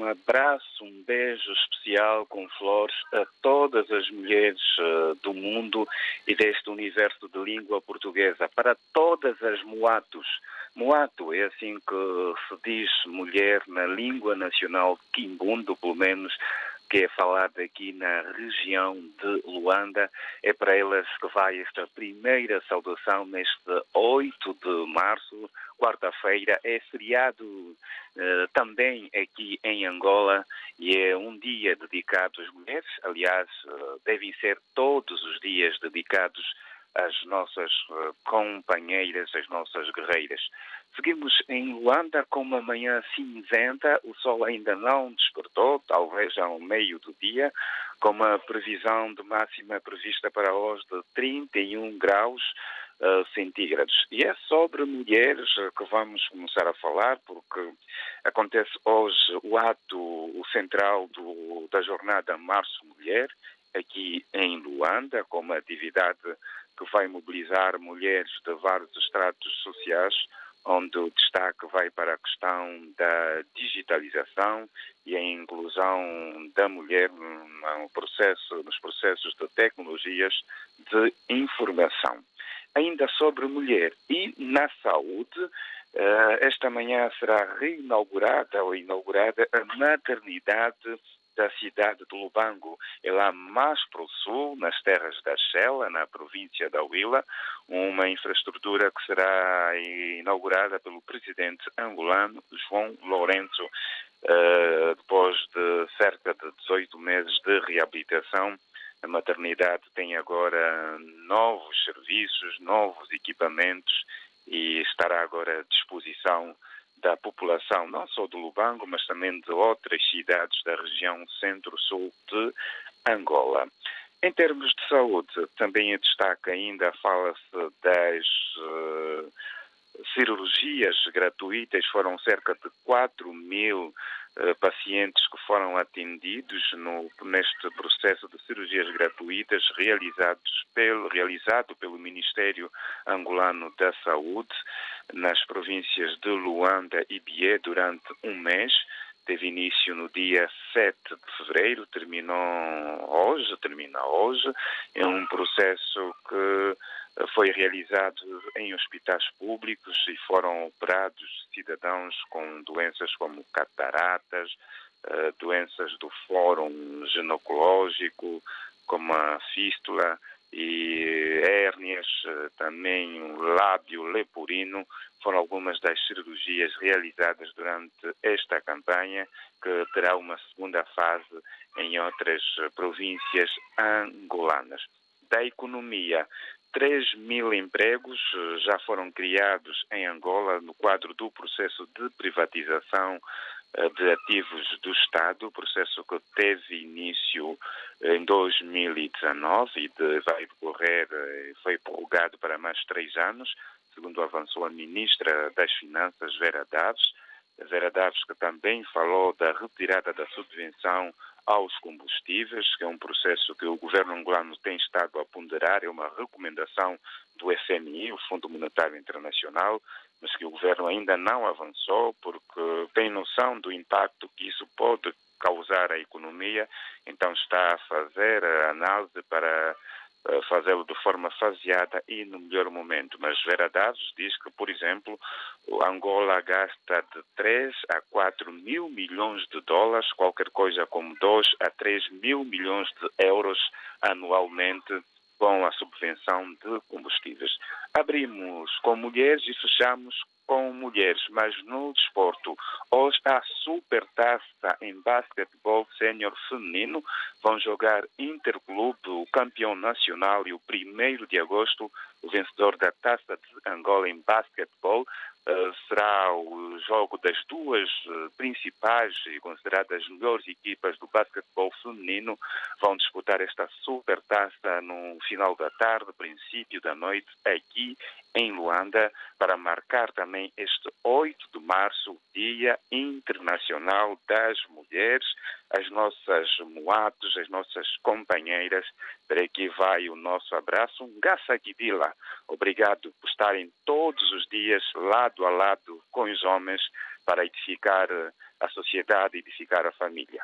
um abraço, um beijo especial com flores a todas as mulheres uh, do mundo e deste universo de língua portuguesa, para todas as moatos. Moato é assim que se diz mulher na língua nacional quimbundo, pelo menos que é falada aqui na região de Luanda. É para elas que vai esta primeira saudação neste 8 de março, quarta-feira. É feriado eh, também aqui em Angola e é um dia dedicado às mulheres. Aliás, eh, devem ser todos os dias dedicados às nossas uh, companheiras, às nossas guerreiras. Seguimos em Luanda com uma manhã cinzenta, o sol ainda não despertou, talvez ao meio do dia, com uma previsão de máxima prevista para hoje de 31 graus uh, centígrados. E é sobre mulheres que vamos começar a falar, porque acontece hoje o ato central do, da jornada Março Mulher, aqui em Luanda, com uma atividade que vai mobilizar mulheres de vários estratos sociais, onde o destaque vai para a questão da digitalização e a inclusão da mulher no processo, nos processos de tecnologias de informação. Ainda sobre mulher e na saúde, eh, esta manhã será reinaugurada ou inaugurada a maternidade da cidade de Lubango, é lá mais para o sul, nas terras da Shela, na província da Huila, uma infraestrutura que será inaugurada pelo presidente angolano João Lourenço, uh, depois de cerca de 18 meses de reabilitação. A maternidade tem agora novos serviços, novos equipamentos e estará agora à disposição da população, não só do Lubango, mas também de outras cidades da região centro-sul de Angola. Em termos de saúde, também em destaque ainda fala-se das uh, cirurgias gratuitas, foram cerca de 4 mil pacientes que foram atendidos no, neste processo de cirurgias gratuitas realizados pelo, realizado pelo Ministério Angolano da Saúde nas províncias de Luanda e Bié durante um mês. Teve início no dia 7 de fevereiro, terminou hoje, termina hoje. É um processo que foi realizado em hospitais públicos e foram operados cidadãos com doenças como cataratas, eh, doenças do fórum ginecológico, como a fístula, e hérnias, eh, também o lábio leporino, foram algumas das cirurgias realizadas durante esta campanha, que terá uma segunda fase em outras províncias angolanas. Da economia, 3 mil empregos eh, já foram criados em Angola no quadro do processo de privatização eh, de ativos do Estado, processo que teve início eh, em 2019 e de, vai decorrer, foi prorrogado para mais três anos, segundo avançou a ministra das Finanças, Vera Daves. Vera Daves que também falou da retirada da subvenção aos combustíveis, que é um processo que o governo angolano tem estado a ponderar, é uma recomendação do FMI, o Fundo Monetário Internacional, mas que o governo ainda não avançou porque tem noção do impacto que isso pode causar à economia, então está a fazer a análise para fazê-lo de forma faseada e no melhor momento. Mas Vera Dados diz que, por exemplo, Angola gasta de 3 a 4 mil milhões de dólares, qualquer coisa como 2 a 3 mil milhões de euros anualmente com a subvenção de combustíveis. Abrimos com mulheres e fechamos com mulheres, mas no desporto. Hoje a super taça em basquetebol sénior feminino. Vão jogar Interclube, o campeão nacional, e o primeiro de agosto, o vencedor da taça de Angola em basquetebol. Uh, será o jogo das duas uh, principais e consideradas melhores equipas do basquetebol feminino. Vão disputar esta super taça no final da tarde, princípio da noite, aqui em Luanda, para marcar também este 8 de março, Dia Internacional das Mulheres, as nossas moatos, as nossas companheiras. Para aqui vai o nosso abraço. Um Gassagidila. Obrigado por estarem todos os dias lado a lado com os homens para edificar a sociedade, edificar a família.